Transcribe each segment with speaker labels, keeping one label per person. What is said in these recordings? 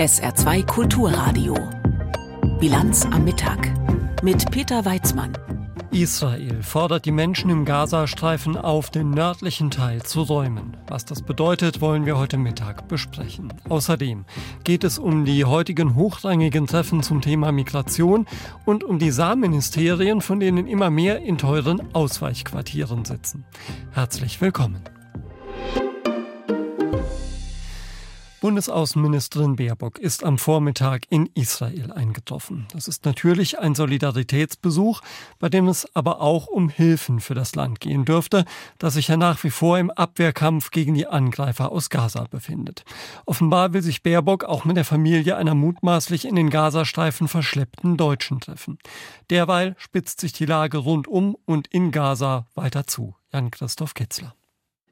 Speaker 1: SR2 Kulturradio. Bilanz am Mittag mit Peter Weizmann.
Speaker 2: Israel fordert die Menschen im Gazastreifen auf, den nördlichen Teil zu räumen. Was das bedeutet, wollen wir heute Mittag besprechen. Außerdem geht es um die heutigen hochrangigen Treffen zum Thema Migration und um die Saarministerien, von denen immer mehr in teuren Ausweichquartieren sitzen. Herzlich willkommen. Bundesaußenministerin Baerbock ist am Vormittag in Israel eingetroffen. Das ist natürlich ein Solidaritätsbesuch, bei dem es aber auch um Hilfen für das Land gehen dürfte, das sich ja nach wie vor im Abwehrkampf gegen die Angreifer aus Gaza befindet. Offenbar will sich Baerbock auch mit der Familie einer mutmaßlich in den Gazastreifen verschleppten Deutschen treffen. Derweil spitzt sich die Lage rundum und in Gaza weiter zu. Jan-Christoph Kitzler.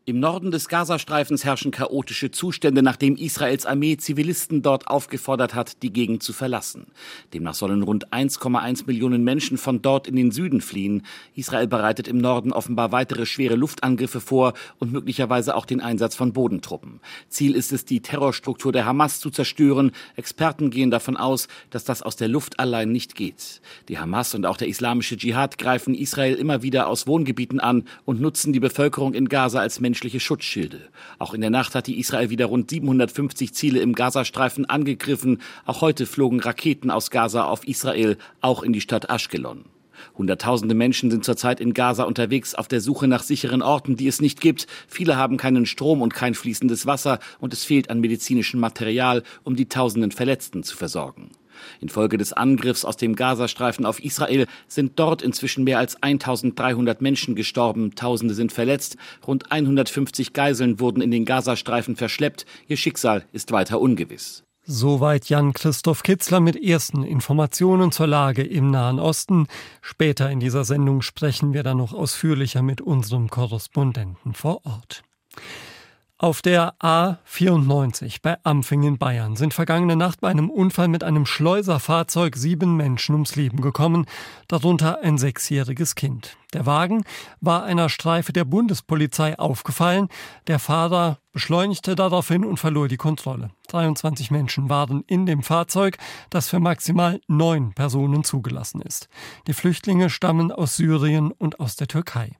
Speaker 3: Im Norden des Gazastreifens herrschen chaotische Zustände, nachdem Israels Armee Zivilisten dort aufgefordert hat, die Gegend zu verlassen. Demnach sollen rund 1,1 Millionen Menschen von dort in den Süden fliehen. Israel bereitet im Norden offenbar weitere schwere Luftangriffe vor und möglicherweise auch den Einsatz von Bodentruppen. Ziel ist es, die Terrorstruktur der Hamas zu zerstören. Experten gehen davon aus, dass das aus der Luft allein nicht geht. Die Hamas und auch der islamische Dschihad greifen Israel immer wieder aus Wohngebieten an und nutzen die Bevölkerung in Gaza als Menschen menschliche Schutzschilde. Auch in der Nacht hat die Israel wieder rund 750 Ziele im Gazastreifen angegriffen. Auch heute flogen Raketen aus Gaza auf Israel, auch in die Stadt Ashkelon. Hunderttausende Menschen sind zurzeit in Gaza unterwegs auf der Suche nach sicheren Orten, die es nicht gibt. Viele haben keinen Strom und kein fließendes Wasser und es fehlt an medizinischem Material, um die tausenden Verletzten zu versorgen. Infolge des Angriffs aus dem Gazastreifen auf Israel sind dort inzwischen mehr als 1300 Menschen gestorben, Tausende sind verletzt, rund 150 Geiseln wurden in den Gazastreifen verschleppt, ihr Schicksal ist weiter ungewiss.
Speaker 2: Soweit Jan-Christoph Kitzler mit ersten Informationen zur Lage im Nahen Osten. Später in dieser Sendung sprechen wir dann noch ausführlicher mit unserem Korrespondenten vor Ort. Auf der A94 bei Ampfing in Bayern sind vergangene Nacht bei einem Unfall mit einem Schleuserfahrzeug sieben Menschen ums Leben gekommen, darunter ein sechsjähriges Kind. Der Wagen war einer Streife der Bundespolizei aufgefallen. Der Fahrer beschleunigte daraufhin und verlor die Kontrolle. 23 Menschen waren in dem Fahrzeug, das für maximal neun Personen zugelassen ist. Die Flüchtlinge stammen aus Syrien und aus der Türkei.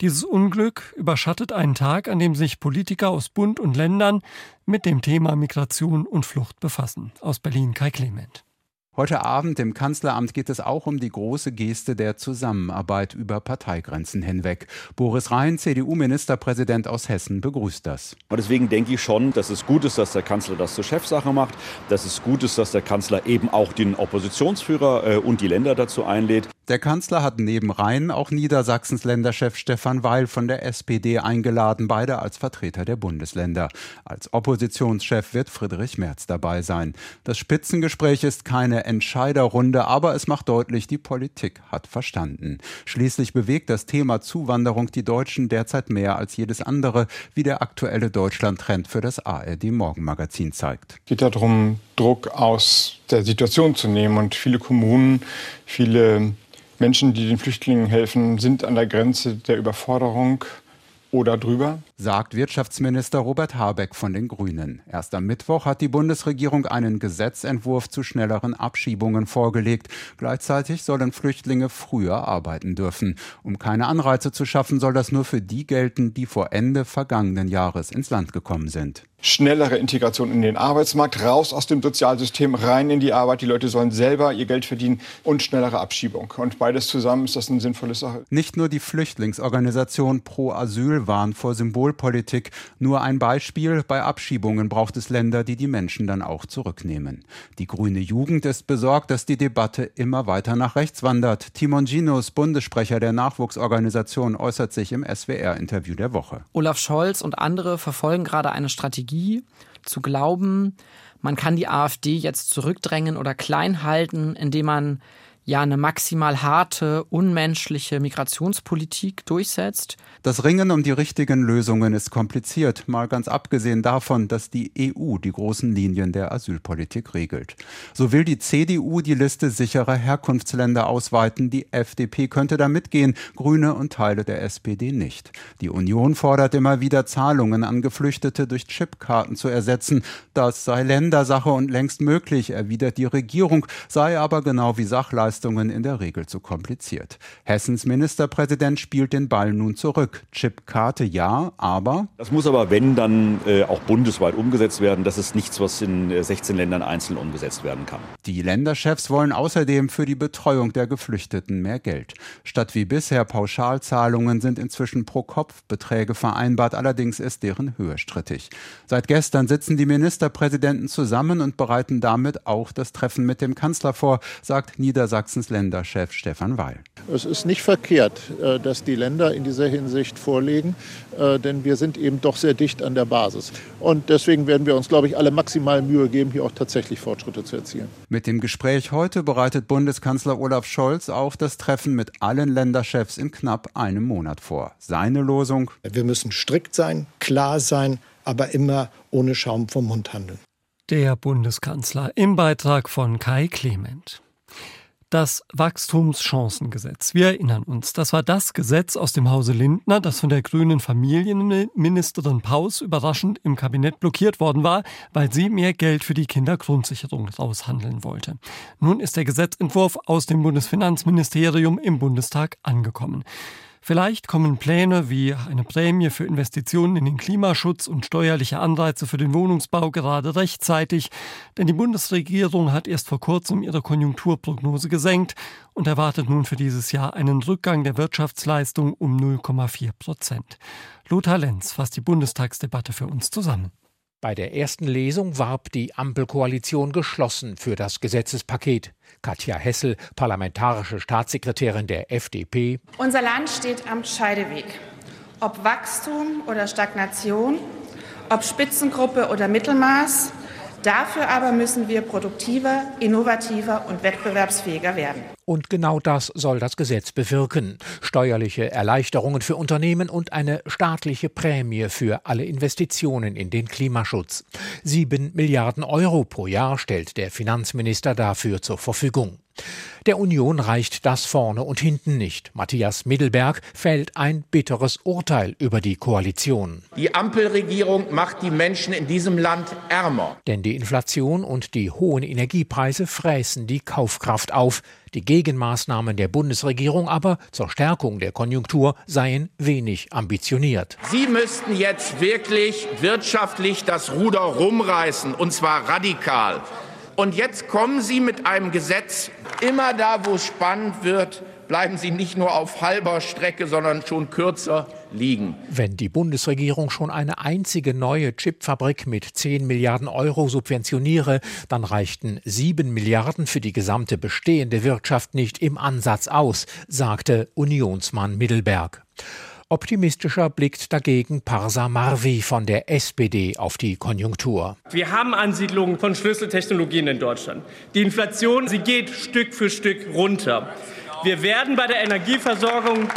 Speaker 2: Dieses Unglück überschattet einen Tag, an dem sich Politiker aus Bund und Ländern mit dem Thema Migration und Flucht befassen. Aus Berlin Kai Clement.
Speaker 4: Heute Abend im Kanzleramt geht es auch um die große Geste der Zusammenarbeit über Parteigrenzen hinweg. Boris Rhein, CDU-Ministerpräsident aus Hessen, begrüßt das.
Speaker 5: Und deswegen denke ich schon, dass es gut ist, dass der Kanzler das zur Chefsache macht, dass es gut ist, dass der Kanzler eben auch den Oppositionsführer äh, und die Länder dazu einlädt.
Speaker 4: Der Kanzler hat neben Rhein auch Niedersachsens Länderchef Stefan Weil von der SPD eingeladen, beide als Vertreter der Bundesländer. Als Oppositionschef wird Friedrich Merz dabei sein. Das Spitzengespräch ist keine Entscheiderrunde, aber es macht deutlich, die Politik hat verstanden. Schließlich bewegt das Thema Zuwanderung die Deutschen derzeit mehr als jedes andere, wie der aktuelle Deutschland-Trend für das ARD Morgenmagazin zeigt.
Speaker 6: Geht darum, Druck aus der Situation zu nehmen. Und viele Kommunen, viele Menschen, die den Flüchtlingen helfen, sind an der Grenze der Überforderung oder drüber
Speaker 4: sagt Wirtschaftsminister Robert Habeck von den Grünen. Erst am Mittwoch hat die Bundesregierung einen Gesetzentwurf zu schnelleren Abschiebungen vorgelegt. Gleichzeitig sollen Flüchtlinge früher arbeiten dürfen. Um keine Anreize zu schaffen, soll das nur für die gelten, die vor Ende vergangenen Jahres ins Land gekommen sind
Speaker 6: schnellere Integration in den Arbeitsmarkt, raus aus dem Sozialsystem, rein in die Arbeit. Die Leute sollen selber ihr Geld verdienen und schnellere Abschiebung. Und beides zusammen ist das eine sinnvolle Sache.
Speaker 4: Nicht nur die Flüchtlingsorganisation Pro Asyl warnt vor Symbol Symbolpolitik. Nur ein Beispiel, bei Abschiebungen braucht es Länder, die die Menschen dann auch zurücknehmen. Die grüne Jugend ist besorgt, dass die Debatte immer weiter nach rechts wandert. Timon Ginos, Bundessprecher der Nachwuchsorganisation, äußert sich im SWR-Interview der Woche.
Speaker 7: Olaf Scholz und andere verfolgen gerade eine Strategie, zu glauben, man kann die AfD jetzt zurückdrängen oder klein halten, indem man ja eine maximal harte, unmenschliche Migrationspolitik durchsetzt.
Speaker 4: Das Ringen um die richtigen Lösungen ist kompliziert, mal ganz abgesehen davon, dass die EU die großen Linien der Asylpolitik regelt. So will die CDU die Liste sicherer Herkunftsländer ausweiten, die FDP könnte da mitgehen, Grüne und Teile der SPD nicht. Die Union fordert immer wieder Zahlungen an Geflüchtete durch Chipkarten zu ersetzen. Das sei Ländersache und längst möglich, erwidert die Regierung, sei aber genau wie Sachleistungen in der Regel zu kompliziert. Hessens Ministerpräsident spielt den Ball nun zurück. Chipkarte ja, aber.
Speaker 5: Das muss aber, wenn, dann äh, auch bundesweit umgesetzt werden. Das ist nichts, was in 16 äh, Ländern einzeln umgesetzt werden kann.
Speaker 4: Die Länderchefs wollen außerdem für die Betreuung der Geflüchteten mehr Geld. Statt wie bisher Pauschalzahlungen sind inzwischen pro Kopf Beträge vereinbart, allerdings ist deren Höhe strittig. Seit gestern sitzen die Ministerpräsidenten zusammen und bereiten damit auch das Treffen mit dem Kanzler vor, sagt Niedersachsens Länderchef Stefan Weil.
Speaker 8: Es ist nicht verkehrt, äh, dass die Länder in dieser Hinsicht vorlegen, äh, denn wir sind eben doch sehr dicht an der Basis. Und deswegen werden wir uns, glaube ich, alle maximal Mühe geben, hier auch tatsächlich Fortschritte zu erzielen.
Speaker 4: Mit dem Gespräch heute bereitet Bundeskanzler Olaf Scholz auch das Treffen mit allen Länderchefs in knapp einem Monat vor. Seine Losung?
Speaker 9: Wir müssen strikt sein, klar sein, aber immer ohne Schaum vom Mund handeln.
Speaker 2: Der Bundeskanzler im Beitrag von Kai Clement. Das Wachstumschancengesetz. Wir erinnern uns, das war das Gesetz aus dem Hause Lindner, das von der grünen Familienministerin Paus überraschend im Kabinett blockiert worden war, weil sie mehr Geld für die Kindergrundsicherung raushandeln wollte. Nun ist der Gesetzentwurf aus dem Bundesfinanzministerium im Bundestag angekommen. Vielleicht kommen Pläne wie eine Prämie für Investitionen in den Klimaschutz und steuerliche Anreize für den Wohnungsbau gerade rechtzeitig, denn die Bundesregierung hat erst vor kurzem ihre Konjunkturprognose gesenkt und erwartet nun für dieses Jahr einen Rückgang der Wirtschaftsleistung um 0,4 Prozent. Lothar Lenz fasst die Bundestagsdebatte für uns zusammen.
Speaker 10: Bei der ersten Lesung warb die Ampelkoalition geschlossen für das Gesetzespaket. Katja Hessel, parlamentarische Staatssekretärin der FDP.
Speaker 11: Unser Land steht am Scheideweg. Ob Wachstum oder Stagnation, ob Spitzengruppe oder Mittelmaß, Dafür aber müssen wir produktiver, innovativer und wettbewerbsfähiger werden.
Speaker 10: Und genau das soll das Gesetz bewirken. Steuerliche Erleichterungen für Unternehmen und eine staatliche Prämie für alle Investitionen in den Klimaschutz. Sieben Milliarden Euro pro Jahr stellt der Finanzminister dafür zur Verfügung. Der Union reicht das vorne und hinten nicht. Matthias Middelberg fällt ein bitteres Urteil über die Koalition.
Speaker 12: Die Ampelregierung macht die Menschen in diesem Land ärmer.
Speaker 10: Denn die Inflation und die hohen Energiepreise fräßen die Kaufkraft auf. Die Gegenmaßnahmen der Bundesregierung aber zur Stärkung der Konjunktur seien wenig ambitioniert.
Speaker 12: Sie müssten jetzt wirklich wirtschaftlich das Ruder rumreißen, und zwar radikal. Und jetzt kommen Sie mit einem Gesetz, immer da, wo es spannend wird, bleiben Sie nicht nur auf halber Strecke, sondern schon kürzer liegen.
Speaker 10: Wenn die Bundesregierung schon eine einzige neue Chipfabrik mit 10 Milliarden Euro subventioniere, dann reichten 7 Milliarden für die gesamte bestehende Wirtschaft nicht im Ansatz aus, sagte Unionsmann Mittelberg. Optimistischer blickt dagegen Parsa Marvi von der SPD auf die Konjunktur.
Speaker 13: Wir haben Ansiedlungen von Schlüsseltechnologien in Deutschland. Die Inflation, sie geht Stück für Stück runter. Wir werden bei der Energieversorgung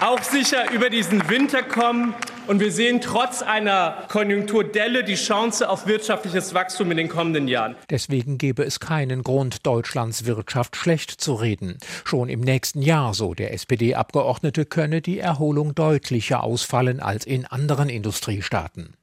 Speaker 13: auch sicher über diesen Winter kommen. Und wir sehen trotz einer Konjunkturdelle die Chance auf wirtschaftliches Wachstum in den kommenden Jahren.
Speaker 10: Deswegen gebe es keinen Grund, Deutschlands Wirtschaft schlecht zu reden. Schon im nächsten Jahr, so der SPD-Abgeordnete, könne die Erholung deutlicher ausfallen als in anderen Industriestaaten.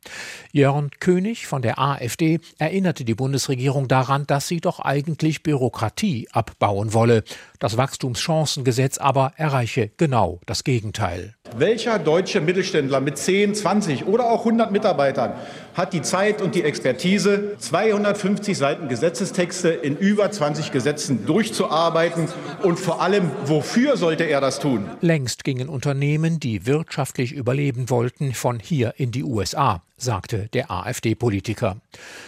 Speaker 10: Jörn König von der AfD erinnerte die Bundesregierung daran, dass sie doch eigentlich Bürokratie abbauen wolle. Das Wachstumschancengesetz aber erreiche genau das Gegenteil.
Speaker 14: Welcher deutsche Mittelständler mit 10, 20 oder auch 100 Mitarbeitern hat die Zeit und die Expertise, 250 Seiten Gesetzestexte in über 20 Gesetzen durchzuarbeiten? Und vor allem, wofür sollte er das tun?
Speaker 10: Längst gingen Unternehmen, die wirtschaftlich überleben wollten, von hier in die USA sagte der AfD-Politiker.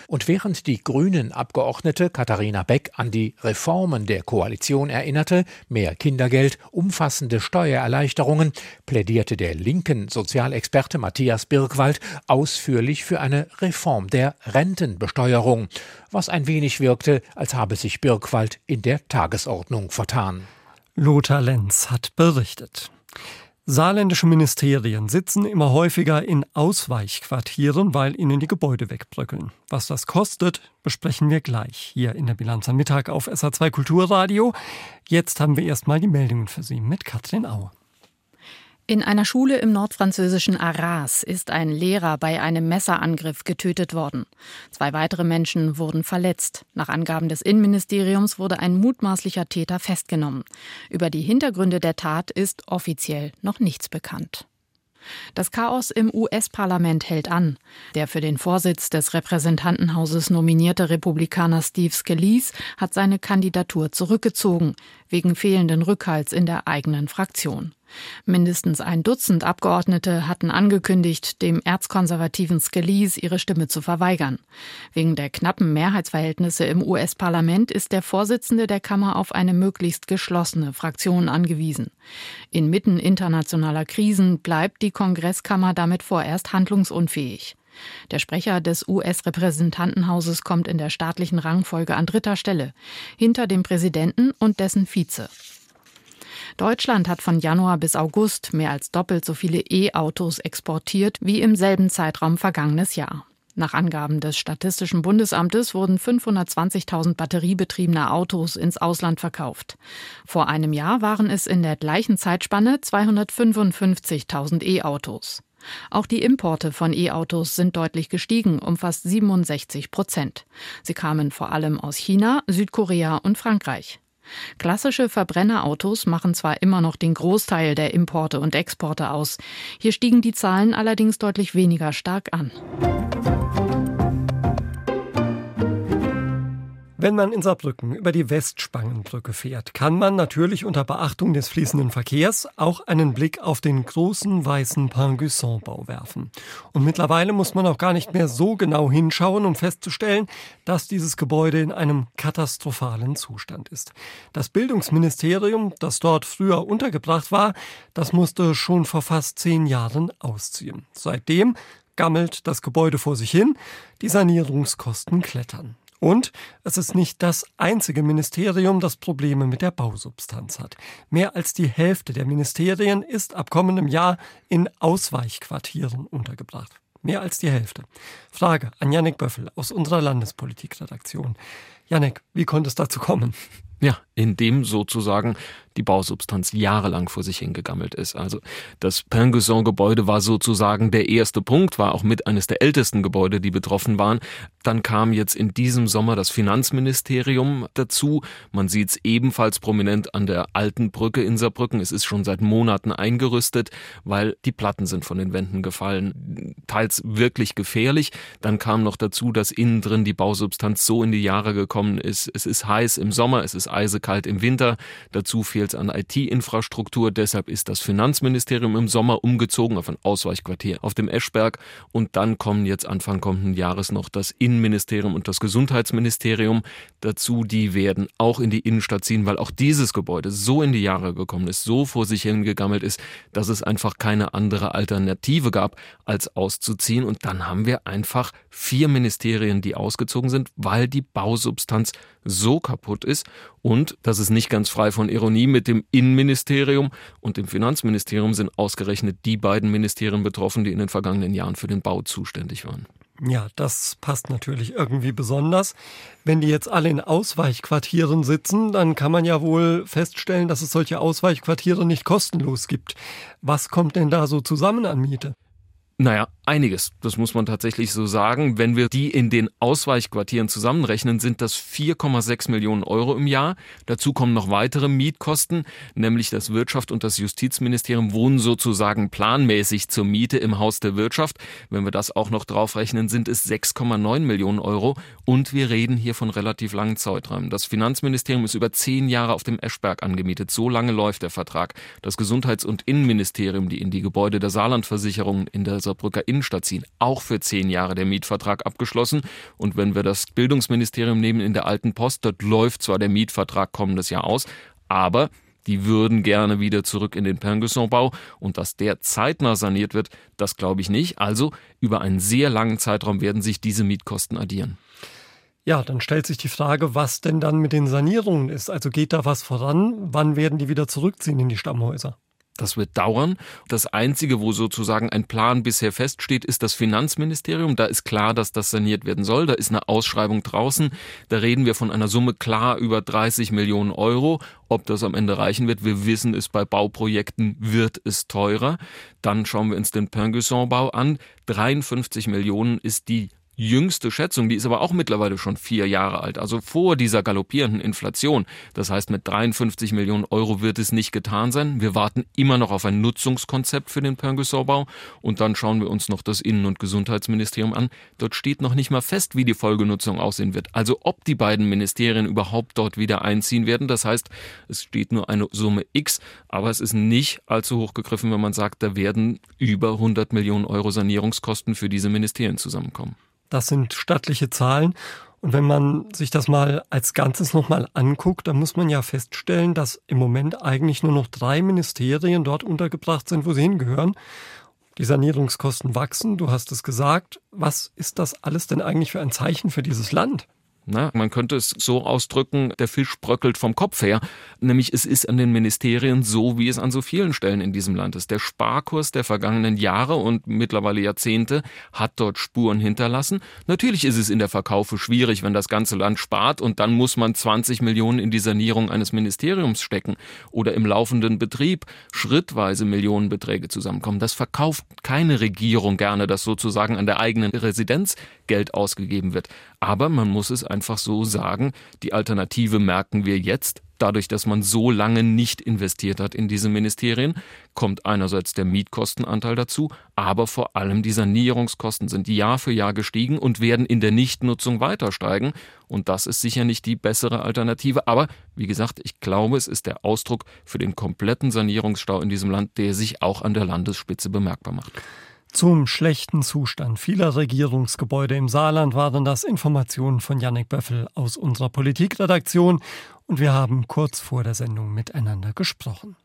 Speaker 10: Und während die Grünen-Abgeordnete Katharina Beck an die Reformen der Koalition erinnerte, mehr Kindergeld, umfassende Steuererleichterungen, plädierte der linken Sozialexperte Matthias Birkwald ausführlich für eine eine Reform der Rentenbesteuerung, was ein wenig wirkte, als habe sich Birkwald in der Tagesordnung vertan.
Speaker 2: Lothar Lenz hat berichtet. Saarländische Ministerien sitzen immer häufiger in Ausweichquartieren, weil ihnen die Gebäude wegbröckeln. Was das kostet, besprechen wir gleich hier in der Bilanz am Mittag auf SA2 Kulturradio. Jetzt haben wir erstmal die Meldungen für Sie mit Katrin Auer.
Speaker 15: In einer Schule im nordfranzösischen Arras ist ein Lehrer bei einem Messerangriff getötet worden. Zwei weitere Menschen wurden verletzt. Nach Angaben des Innenministeriums wurde ein mutmaßlicher Täter festgenommen. Über die Hintergründe der Tat ist offiziell noch nichts bekannt. Das Chaos im US-Parlament hält an. Der für den Vorsitz des Repräsentantenhauses nominierte Republikaner Steve Scalise hat seine Kandidatur zurückgezogen, wegen fehlenden Rückhalts in der eigenen Fraktion. Mindestens ein Dutzend Abgeordnete hatten angekündigt, dem erzkonservativen Scalise ihre Stimme zu verweigern. Wegen der knappen Mehrheitsverhältnisse im US-Parlament ist der Vorsitzende der Kammer auf eine möglichst geschlossene Fraktion angewiesen. Inmitten internationaler Krisen bleibt die Kongresskammer damit vorerst handlungsunfähig. Der Sprecher des US-Repräsentantenhauses kommt in der staatlichen Rangfolge an dritter Stelle, hinter dem Präsidenten und dessen Vize. Deutschland hat von Januar bis August mehr als doppelt so viele E-Autos exportiert wie im selben Zeitraum vergangenes Jahr. Nach Angaben des Statistischen Bundesamtes wurden 520.000 batteriebetriebene Autos ins Ausland verkauft. Vor einem Jahr waren es in der gleichen Zeitspanne 255.000 E-Autos. Auch die Importe von E-Autos sind deutlich gestiegen, um fast 67 Prozent. Sie kamen vor allem aus China, Südkorea und Frankreich. Klassische Verbrennerautos machen zwar immer noch den Großteil der Importe und Exporte aus, hier stiegen die Zahlen allerdings deutlich weniger stark an.
Speaker 2: Wenn man in Saarbrücken über die Westspangenbrücke fährt, kann man natürlich unter Beachtung des fließenden Verkehrs auch einen Blick auf den großen weißen Pingusson-Bau werfen. Und mittlerweile muss man auch gar nicht mehr so genau hinschauen, um festzustellen, dass dieses Gebäude in einem katastrophalen Zustand ist. Das Bildungsministerium, das dort früher untergebracht war, das musste schon vor fast zehn Jahren ausziehen. Seitdem gammelt das Gebäude vor sich hin, die Sanierungskosten klettern. Und es ist nicht das einzige Ministerium, das Probleme mit der Bausubstanz hat. Mehr als die Hälfte der Ministerien ist ab kommendem Jahr in Ausweichquartieren untergebracht. Mehr als die Hälfte. Frage an Janik Böffel aus unserer Landespolitikredaktion. Janik, wie konnte es dazu kommen?
Speaker 16: Ja, indem sozusagen die Bausubstanz jahrelang vor sich hingegammelt ist. Also das Pinguson-Gebäude war sozusagen der erste Punkt, war auch mit eines der ältesten Gebäude, die betroffen waren. Dann kam jetzt in diesem Sommer das Finanzministerium dazu. Man sieht es ebenfalls prominent an der alten Brücke in Saarbrücken. Es ist schon seit Monaten eingerüstet, weil die Platten sind von den Wänden gefallen. Teils wirklich gefährlich. Dann kam noch dazu, dass innen drin die Bausubstanz so in die Jahre gekommen ist. Es ist heiß im Sommer, es ist eisekalt im Winter. Dazu fehlt es an IT-Infrastruktur. Deshalb ist das Finanzministerium im Sommer umgezogen auf ein Ausweichquartier auf dem Eschberg. Und dann kommen jetzt Anfang kommenden Jahres noch das Innenministerium und das Gesundheitsministerium dazu. Die werden auch in die Innenstadt ziehen, weil auch dieses Gebäude so in die Jahre gekommen ist, so vor sich hingegammelt ist, dass es einfach keine andere Alternative gab, als auszuziehen. Und dann haben wir einfach vier Ministerien, die ausgezogen sind, weil die Bausubstanz so kaputt ist und das ist nicht ganz frei von Ironie mit dem Innenministerium und dem Finanzministerium sind ausgerechnet die beiden Ministerien betroffen, die in den vergangenen Jahren für den Bau zuständig waren.
Speaker 2: Ja, das passt natürlich irgendwie besonders. Wenn die jetzt alle in Ausweichquartieren sitzen, dann kann man ja wohl feststellen, dass es solche Ausweichquartiere nicht kostenlos gibt. Was kommt denn da so zusammen an Miete?
Speaker 16: Naja, einiges. Das muss man tatsächlich so sagen. Wenn wir die in den Ausweichquartieren zusammenrechnen, sind das 4,6 Millionen Euro im Jahr. Dazu kommen noch weitere Mietkosten, nämlich das Wirtschaft und das Justizministerium wohnen sozusagen planmäßig zur Miete im Haus der Wirtschaft. Wenn wir das auch noch draufrechnen, sind es 6,9 Millionen Euro. Und wir reden hier von relativ langen Zeiträumen. Das Finanzministerium ist über zehn Jahre auf dem Eschberg angemietet. So lange läuft der Vertrag. Das Gesundheits- und Innenministerium, die in die Gebäude der Saarlandversicherung in der Saarbrücker Innenstadt ziehen, auch für zehn Jahre der Mietvertrag abgeschlossen. Und wenn wir das Bildungsministerium nehmen in der alten Post, dort läuft zwar der Mietvertrag kommendes Jahr aus, aber Die würden gerne wieder zurück in den Perngusson-Bau und dass der zeitnah saniert wird, das glaube ich nicht. Also über einen sehr langen Zeitraum werden sich diese Mietkosten addieren.
Speaker 2: Ja, dann stellt sich die Frage, was denn dann mit den Sanierungen ist. Also geht da was voran? Wann werden die wieder zurückziehen in die Stammhäuser?
Speaker 16: Das wird dauern. Das Einzige, wo sozusagen ein Plan bisher feststeht, ist das Finanzministerium. Da ist klar, dass das saniert werden soll. Da ist eine Ausschreibung draußen. Da reden wir von einer Summe klar über 30 Millionen Euro. Ob das am Ende reichen wird, wir wissen es, bei Bauprojekten wird es teurer. Dann schauen wir uns den Pinguisson-Bau an. 53 Millionen ist die jüngste Schätzung, die ist aber auch mittlerweile schon vier Jahre alt, also vor dieser galoppierenden Inflation. Das heißt, mit 53 Millionen Euro wird es nicht getan sein. Wir warten immer noch auf ein Nutzungskonzept für den Pingüssorbau und dann schauen wir uns noch das Innen- und Gesundheitsministerium an. Dort steht noch nicht mal fest, wie die Folgenutzung aussehen wird. Also ob die beiden Ministerien überhaupt dort wieder einziehen werden. Das heißt, es steht nur eine Summe X, aber es ist nicht allzu hoch gegriffen, wenn man sagt, da werden über 100 Millionen Euro Sanierungskosten für diese Ministerien zusammenkommen.
Speaker 2: Das sind stattliche Zahlen. Und wenn man sich das mal als Ganzes nochmal anguckt, dann muss man ja feststellen, dass im Moment eigentlich nur noch drei Ministerien dort untergebracht sind, wo sie hingehören. Die Sanierungskosten wachsen, du hast es gesagt. Was ist das alles denn eigentlich für ein Zeichen für dieses Land?
Speaker 16: Na, man könnte es so ausdrücken, der Fisch bröckelt vom Kopf her. Nämlich es ist an den Ministerien so, wie es an so vielen Stellen in diesem Land ist. Der Sparkurs der vergangenen Jahre und mittlerweile Jahrzehnte hat dort Spuren hinterlassen. Natürlich ist es in der Verkaufe schwierig, wenn das ganze Land spart und dann muss man 20 Millionen in die Sanierung eines Ministeriums stecken oder im laufenden Betrieb schrittweise Millionenbeträge zusammenkommen. Das verkauft keine Regierung gerne, dass sozusagen an der eigenen Residenz Geld ausgegeben wird. Aber man muss es einfach so sagen, die Alternative merken wir jetzt. Dadurch, dass man so lange nicht investiert hat in diese Ministerien, kommt einerseits der Mietkostenanteil dazu, aber vor allem die Sanierungskosten sind Jahr für Jahr gestiegen und werden in der Nichtnutzung weiter steigen. Und das ist sicher nicht die bessere Alternative. Aber wie gesagt, ich glaube, es ist der Ausdruck für den kompletten Sanierungsstau in diesem Land, der sich auch an der Landesspitze bemerkbar macht.
Speaker 2: Zum schlechten Zustand vieler Regierungsgebäude im Saarland waren das Informationen von Jannik Böffel aus unserer Politikredaktion und wir haben kurz vor der Sendung miteinander gesprochen.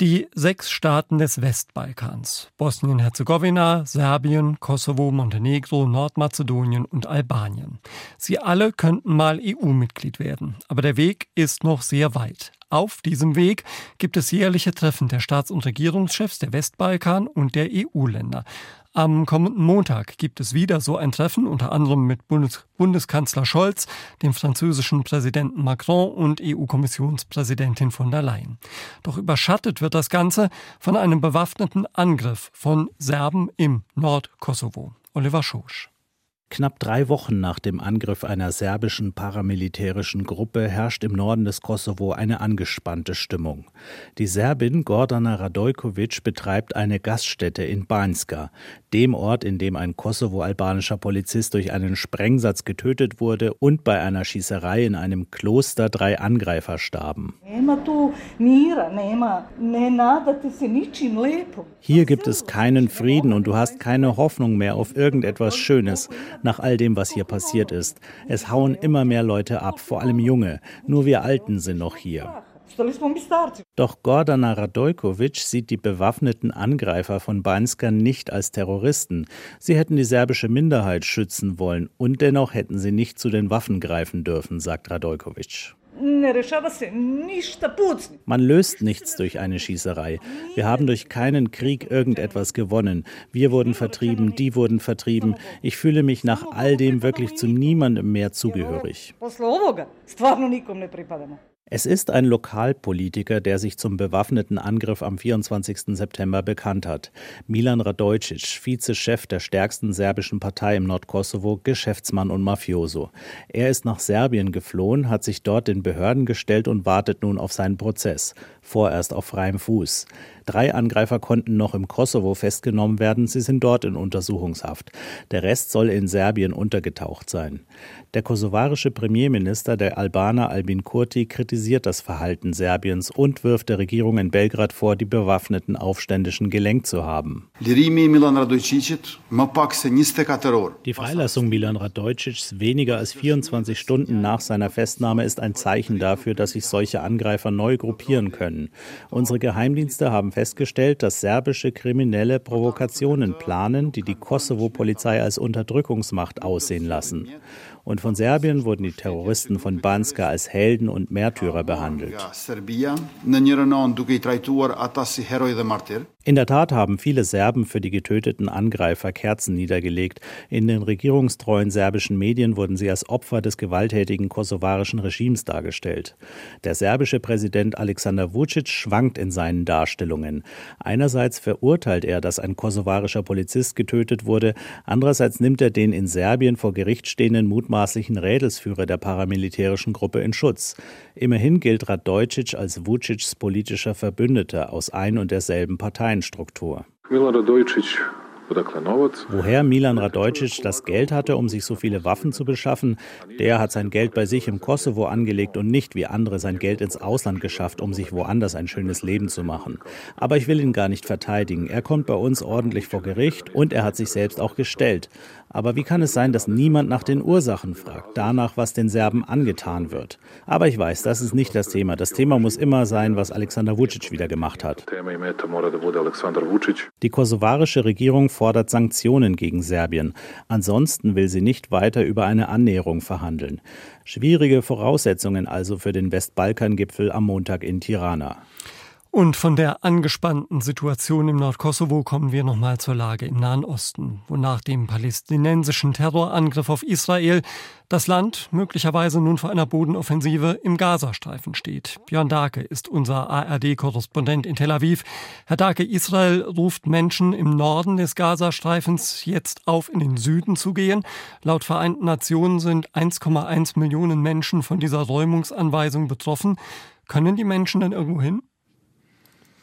Speaker 2: Die sechs Staaten des Westbalkans Bosnien-Herzegowina, Serbien, Kosovo, Montenegro, Nordmazedonien und Albanien. Sie alle könnten mal EU-Mitglied werden, aber der Weg ist noch sehr weit. Auf diesem Weg gibt es jährliche Treffen der Staats- und Regierungschefs der Westbalkan und der EU-Länder. Am kommenden Montag gibt es wieder so ein Treffen, unter anderem mit Bundes Bundeskanzler Scholz, dem französischen Präsidenten Macron und EU-Kommissionspräsidentin von der Leyen. Doch überschattet wird das Ganze von einem bewaffneten Angriff von Serben im Nordkosovo. Oliver Schosch.
Speaker 17: Knapp drei Wochen nach dem Angriff einer serbischen paramilitärischen Gruppe herrscht im Norden des Kosovo eine angespannte Stimmung. Die Serbin Gordana Radojkovic betreibt eine Gaststätte in Banjska, dem Ort, in dem ein kosovo-albanischer Polizist durch einen Sprengsatz getötet wurde und bei einer Schießerei in einem Kloster drei Angreifer starben. Hier gibt es keinen Frieden und du hast keine Hoffnung mehr auf irgendetwas Schönes nach all dem, was hier passiert ist. Es hauen immer mehr Leute ab, vor allem Junge. Nur wir Alten sind noch hier. Doch Gordana Radojkovic sieht die bewaffneten Angreifer von Banska nicht als Terroristen. Sie hätten die serbische Minderheit schützen wollen und dennoch hätten sie nicht zu den Waffen greifen dürfen, sagt Radojkovic. Man löst nichts durch eine Schießerei. Wir haben durch keinen Krieg irgendetwas gewonnen. Wir wurden vertrieben, die wurden vertrieben. Ich fühle mich nach all dem wirklich zu niemandem mehr zugehörig. Es ist ein Lokalpolitiker, der sich zum bewaffneten Angriff am 24. September bekannt hat. Milan Radojcic, Vizechef der stärksten serbischen Partei im Nordkosovo, Geschäftsmann und Mafioso. Er ist nach Serbien geflohen, hat sich dort den Behörden gestellt und wartet nun auf seinen Prozess. Vorerst auf freiem Fuß. Drei Angreifer konnten noch im Kosovo festgenommen werden, sie sind dort in Untersuchungshaft. Der Rest soll in Serbien untergetaucht sein. Der kosovarische Premierminister, der Albaner Albin Kurti, kritisiert das Verhalten Serbiens und wirft der Regierung in Belgrad vor, die bewaffneten Aufständischen gelenkt zu haben. Die Freilassung Milan Radojcics weniger als 24 Stunden nach seiner Festnahme ist ein Zeichen dafür, dass sich solche Angreifer neu gruppieren können. Unsere Geheimdienste haben festgestellt, dass serbische Kriminelle Provokationen planen, die die Kosovo-Polizei als Unterdrückungsmacht aussehen lassen und von Serbien wurden die Terroristen von Banska als Helden und Märtyrer behandelt. In der Tat haben viele Serben für die getöteten Angreifer Kerzen niedergelegt. In den regierungstreuen serbischen Medien wurden sie als Opfer des gewalttätigen kosovarischen Regimes dargestellt. Der serbische Präsident Alexander Vucic schwankt in seinen Darstellungen. Einerseits verurteilt er, dass ein kosovarischer Polizist getötet wurde, andererseits nimmt er den in Serbien vor Gericht stehenden mutmaßlichen Rädelsführer der paramilitärischen Gruppe in Schutz. Immerhin gilt Radojcic als Vucics politischer Verbündeter aus ein und derselben Parteienstruktur. Woher Milan Radojcic das Geld hatte, um sich so viele Waffen zu beschaffen, der hat sein Geld bei sich im Kosovo angelegt und nicht wie andere sein Geld ins Ausland geschafft, um sich woanders ein schönes Leben zu machen. Aber ich will ihn gar nicht verteidigen. Er kommt bei uns ordentlich vor Gericht und er hat sich selbst auch gestellt. Aber wie kann es sein, dass niemand nach den Ursachen fragt, danach, was den Serben angetan wird? Aber ich weiß, das ist nicht das Thema. Das Thema muss immer sein, was Alexander Vucic wieder gemacht hat. Die kosovarische Regierung fordert Sanktionen gegen Serbien. Ansonsten will sie nicht weiter über eine Annäherung verhandeln. Schwierige Voraussetzungen also für den Westbalkan-Gipfel am Montag in Tirana.
Speaker 2: Und von der angespannten Situation im Nordkosovo kommen wir nochmal zur Lage im Nahen Osten, wo nach dem palästinensischen Terrorangriff auf Israel das Land möglicherweise nun vor einer Bodenoffensive im Gazastreifen steht. Björn Darke ist unser ARD-Korrespondent in Tel Aviv. Herr Darke, Israel ruft Menschen im Norden des Gazastreifens jetzt auf, in den Süden zu gehen. Laut Vereinten Nationen sind 1,1 Millionen Menschen von dieser Räumungsanweisung betroffen. Können die Menschen denn irgendwo hin?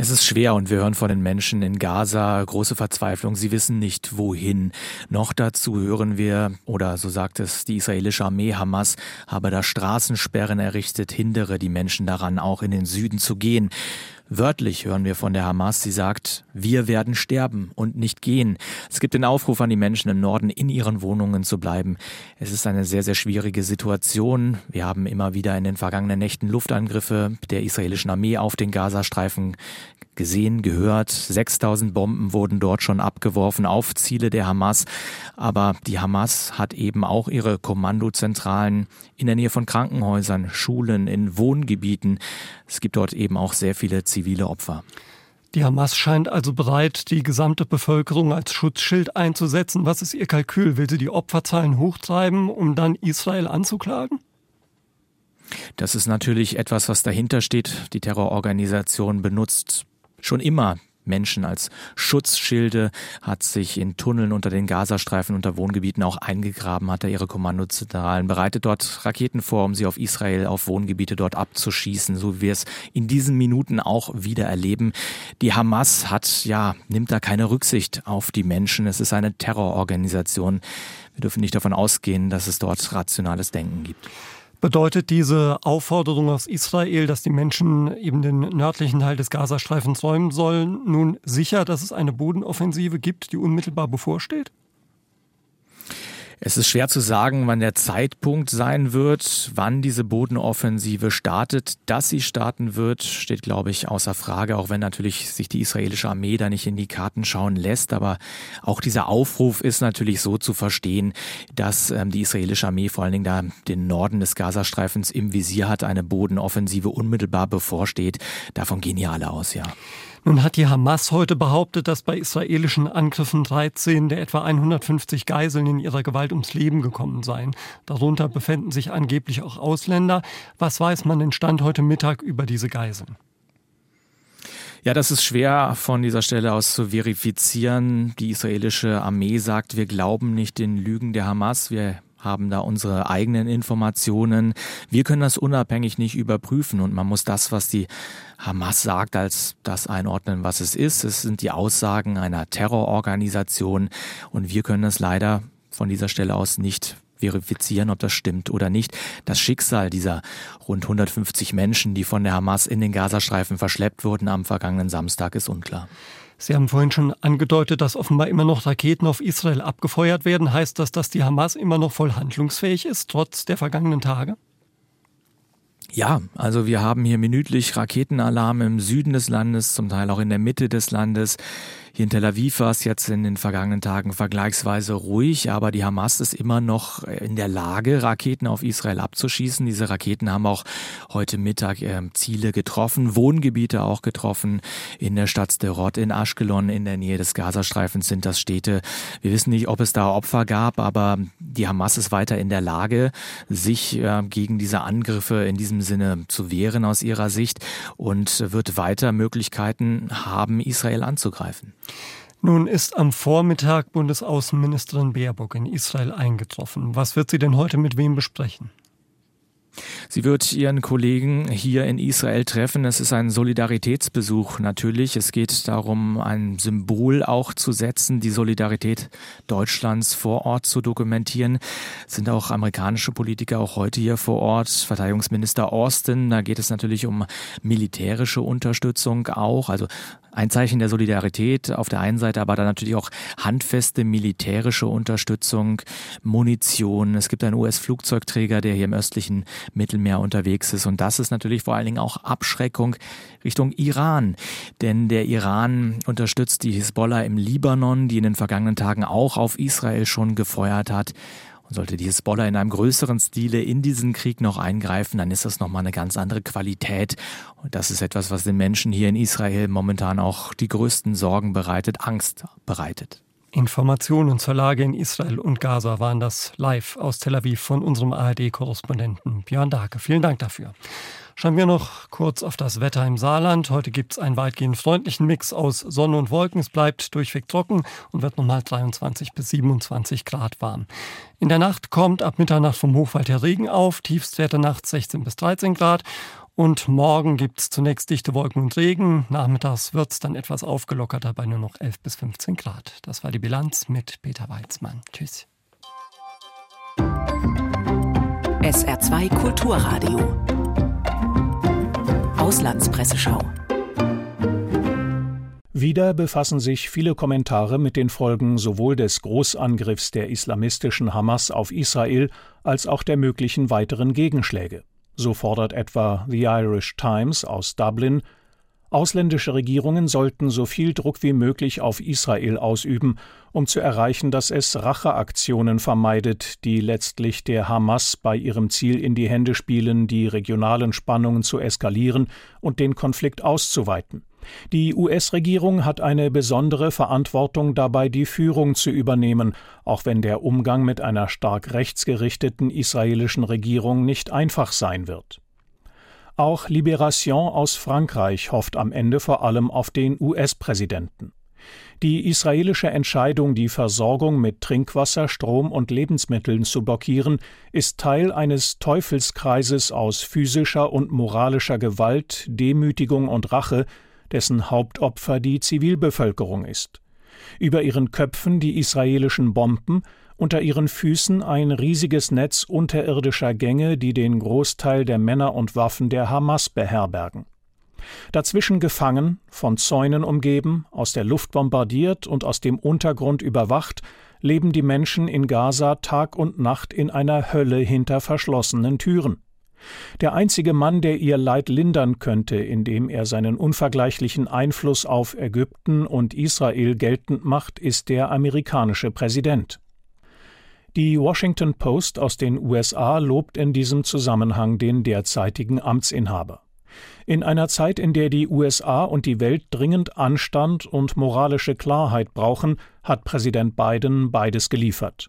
Speaker 18: Es ist schwer und wir hören von den Menschen in Gaza große Verzweiflung. Sie wissen nicht, wohin. Noch dazu hören wir, oder so sagt es die israelische Armee, Hamas habe da Straßensperren errichtet, hindere die Menschen daran, auch in den Süden zu gehen. Wörtlich hören wir von der Hamas, sie sagt, wir werden sterben und nicht gehen. Es gibt den Aufruf an die Menschen im Norden, in ihren Wohnungen zu bleiben. Es ist eine sehr, sehr schwierige Situation. Wir haben immer wieder in den vergangenen Nächten Luftangriffe der israelischen Armee auf den Gazastreifen gesehen, gehört. 6000 Bomben wurden dort schon abgeworfen auf Ziele der Hamas. Aber die Hamas hat eben auch ihre Kommandozentralen in der Nähe von Krankenhäusern, Schulen, in Wohngebieten. Es gibt dort eben auch sehr viele zivile Opfer.
Speaker 2: Die Hamas scheint also bereit, die gesamte Bevölkerung als Schutzschild einzusetzen. Was ist ihr Kalkül? Will sie die Opferzahlen hochtreiben, um dann Israel anzuklagen?
Speaker 18: Das ist natürlich etwas, was dahinter steht. Die Terrororganisation benutzt schon immer Menschen als Schutzschilde, hat sich in Tunneln unter den Gazastreifen unter Wohngebieten auch eingegraben, hat er ihre Kommandozentralen, bereitet dort Raketen vor, um sie auf Israel, auf Wohngebiete dort abzuschießen, so wie wir es in diesen Minuten auch wieder erleben. Die Hamas hat, ja, nimmt da keine Rücksicht auf die Menschen. Es ist eine Terrororganisation. Wir dürfen nicht davon ausgehen, dass es dort rationales Denken gibt.
Speaker 2: Bedeutet diese Aufforderung aus Israel, dass die Menschen eben den nördlichen Teil des Gazastreifens räumen sollen, nun sicher, dass es eine Bodenoffensive gibt, die unmittelbar bevorsteht?
Speaker 18: Es ist schwer zu sagen, wann der Zeitpunkt sein wird, wann diese Bodenoffensive startet. Dass sie starten wird, steht, glaube ich, außer Frage, auch wenn natürlich sich die israelische Armee da nicht in die Karten schauen lässt. Aber auch dieser Aufruf ist natürlich so zu verstehen, dass ähm, die israelische Armee vor allen Dingen da den Norden des Gazastreifens im Visier hat, eine Bodenoffensive unmittelbar bevorsteht. Davon gehen ja alle aus, ja.
Speaker 2: Nun hat die Hamas heute behauptet, dass bei israelischen Angriffen 13 der etwa 150 Geiseln in ihrer Gewalt ums Leben gekommen seien. Darunter befänden sich angeblich auch Ausländer. Was weiß man denn Stand heute Mittag über diese Geiseln?
Speaker 18: Ja, das ist schwer von dieser Stelle aus zu verifizieren. Die israelische Armee sagt, wir glauben nicht den Lügen der Hamas. Wir haben da unsere eigenen Informationen. Wir können das unabhängig nicht überprüfen und man muss das, was die Hamas sagt, als das einordnen, was es ist. Es sind die Aussagen einer Terrororganisation und wir können es leider von dieser Stelle aus nicht verifizieren, ob das stimmt oder nicht. Das Schicksal dieser rund 150 Menschen, die von der Hamas in den Gazastreifen verschleppt wurden am vergangenen Samstag, ist unklar.
Speaker 2: Sie haben vorhin schon angedeutet, dass offenbar immer noch Raketen auf Israel abgefeuert werden. Heißt das, dass die Hamas immer noch voll handlungsfähig ist, trotz der vergangenen Tage?
Speaker 18: Ja, also wir haben hier minütlich Raketenalarm im Süden des Landes, zum Teil auch in der Mitte des Landes. Hier in Tel Aviv war es jetzt in den vergangenen Tagen vergleichsweise ruhig, aber die Hamas ist immer noch in der Lage, Raketen auf Israel abzuschießen. Diese Raketen haben auch heute Mittag äh, Ziele getroffen, Wohngebiete auch getroffen. In der Stadt Sderot, in Ashkelon, in der Nähe des Gazastreifens sind das Städte. Wir wissen nicht, ob es da Opfer gab, aber die Hamas ist weiter in der Lage, sich äh, gegen diese Angriffe in diesem Sinne zu wehren aus ihrer Sicht und wird weiter Möglichkeiten haben, Israel anzugreifen.
Speaker 2: Nun ist am Vormittag Bundesaußenministerin Baerbock in Israel eingetroffen. Was wird sie denn heute mit wem besprechen?
Speaker 18: Sie wird ihren Kollegen hier in Israel treffen. Es ist ein Solidaritätsbesuch natürlich. Es geht darum, ein Symbol auch zu setzen, die Solidarität Deutschlands vor Ort zu dokumentieren. Es sind auch amerikanische Politiker auch heute hier vor Ort. Verteidigungsminister Austin, da geht es natürlich um militärische Unterstützung auch. Also ein Zeichen der Solidarität auf der einen Seite, aber dann natürlich auch handfeste militärische Unterstützung, Munition. Es gibt einen US-Flugzeugträger, der hier im östlichen Mittelmeer unterwegs ist. Und das ist natürlich vor allen Dingen auch Abschreckung Richtung Iran. Denn der Iran unterstützt die Hisbollah im Libanon, die in den vergangenen Tagen auch auf Israel schon gefeuert hat. Und sollte die Hisbollah in einem größeren Stile in diesen Krieg noch eingreifen, dann ist das nochmal eine ganz andere Qualität. Und das ist etwas, was den Menschen hier in Israel momentan auch die größten Sorgen bereitet, Angst bereitet.
Speaker 2: Informationen zur Lage in Israel und Gaza waren das live aus Tel Aviv von unserem ARD-Korrespondenten Björn Dake. Vielen Dank dafür. Schauen wir noch kurz auf das Wetter im Saarland. Heute gibt es einen weitgehend freundlichen Mix aus Sonne und Wolken. Es bleibt durchweg trocken und wird nochmal 23 bis 27 Grad warm. In der Nacht kommt ab Mitternacht vom Hochwald her Regen auf. Tiefstwerte nachts 16 bis 13 Grad. Und morgen gibt es zunächst dichte Wolken und Regen. Nachmittags wird es dann etwas aufgelockerter bei nur noch 11 bis 15 Grad. Das war die Bilanz mit Peter Weizmann. Tschüss.
Speaker 1: SR2 Kulturradio Auslandspresseschau.
Speaker 19: Wieder befassen sich viele Kommentare mit den Folgen sowohl des Großangriffs der islamistischen Hamas auf Israel als auch der möglichen weiteren Gegenschläge. So fordert etwa The Irish Times aus Dublin, Ausländische Regierungen sollten so viel Druck wie möglich auf Israel ausüben, um zu erreichen, dass es Racheaktionen vermeidet, die letztlich der Hamas bei ihrem Ziel in die Hände spielen, die regionalen Spannungen zu eskalieren und den Konflikt auszuweiten. Die US-Regierung hat eine besondere Verantwortung dabei, die Führung zu übernehmen, auch wenn der Umgang mit einer stark rechtsgerichteten israelischen Regierung nicht einfach sein wird. Auch Libération aus Frankreich hofft am Ende vor allem auf den US-Präsidenten. Die israelische Entscheidung, die Versorgung mit Trinkwasser, Strom und Lebensmitteln zu blockieren, ist Teil eines Teufelskreises aus physischer und moralischer Gewalt, Demütigung und Rache, dessen Hauptopfer die Zivilbevölkerung ist. Über ihren Köpfen die israelischen Bomben, unter ihren Füßen ein riesiges Netz unterirdischer Gänge, die den Großteil der Männer und Waffen der Hamas beherbergen. Dazwischen gefangen, von Zäunen umgeben, aus der Luft bombardiert und aus dem Untergrund überwacht, leben die Menschen in Gaza Tag und Nacht in einer Hölle hinter verschlossenen Türen. Der einzige Mann, der ihr Leid lindern könnte, indem er seinen unvergleichlichen Einfluss auf Ägypten und Israel geltend macht, ist der amerikanische Präsident. Die Washington Post aus den USA lobt in diesem Zusammenhang den derzeitigen Amtsinhaber. In einer Zeit, in der die USA und die Welt dringend Anstand und moralische Klarheit brauchen, hat Präsident Biden beides geliefert.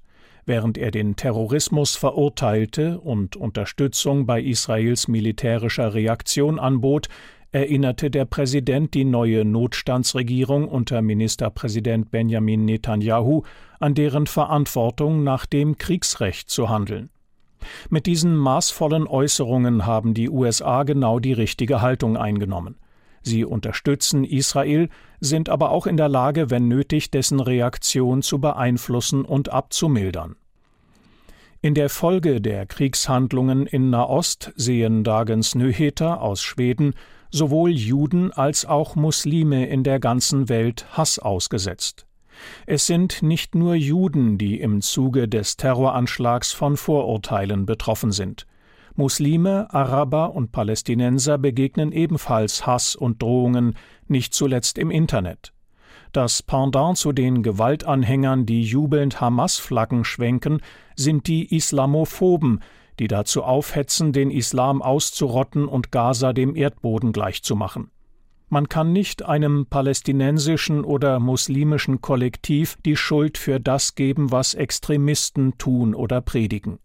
Speaker 19: Während er den Terrorismus verurteilte und Unterstützung bei Israels militärischer Reaktion anbot, erinnerte der Präsident die neue Notstandsregierung unter Ministerpräsident Benjamin Netanyahu an deren Verantwortung nach dem Kriegsrecht zu handeln. Mit diesen maßvollen Äußerungen haben die USA genau die richtige Haltung eingenommen. Sie unterstützen Israel, sind aber auch in der Lage, wenn nötig, dessen Reaktion zu beeinflussen und abzumildern. In der Folge der Kriegshandlungen in Nahost sehen Dagens Nyheter aus Schweden sowohl Juden als auch Muslime in der ganzen Welt Hass ausgesetzt. Es sind nicht nur Juden, die im Zuge des Terroranschlags von Vorurteilen betroffen sind. Muslime, Araber und Palästinenser begegnen ebenfalls Hass und Drohungen, nicht zuletzt im Internet. Das Pendant zu den Gewaltanhängern, die jubelnd Hamas-Flaggen schwenken, sind die Islamophoben, die dazu aufhetzen, den Islam auszurotten und Gaza dem Erdboden gleichzumachen. Man kann nicht einem palästinensischen oder muslimischen Kollektiv die Schuld für das geben, was Extremisten tun oder predigen.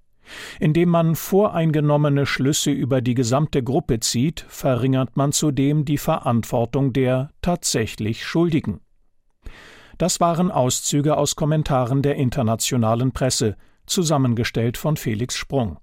Speaker 19: Indem man voreingenommene Schlüsse über die gesamte Gruppe zieht, verringert man zudem die Verantwortung der tatsächlich Schuldigen. Das waren Auszüge aus Kommentaren der internationalen Presse, zusammengestellt von Felix Sprung.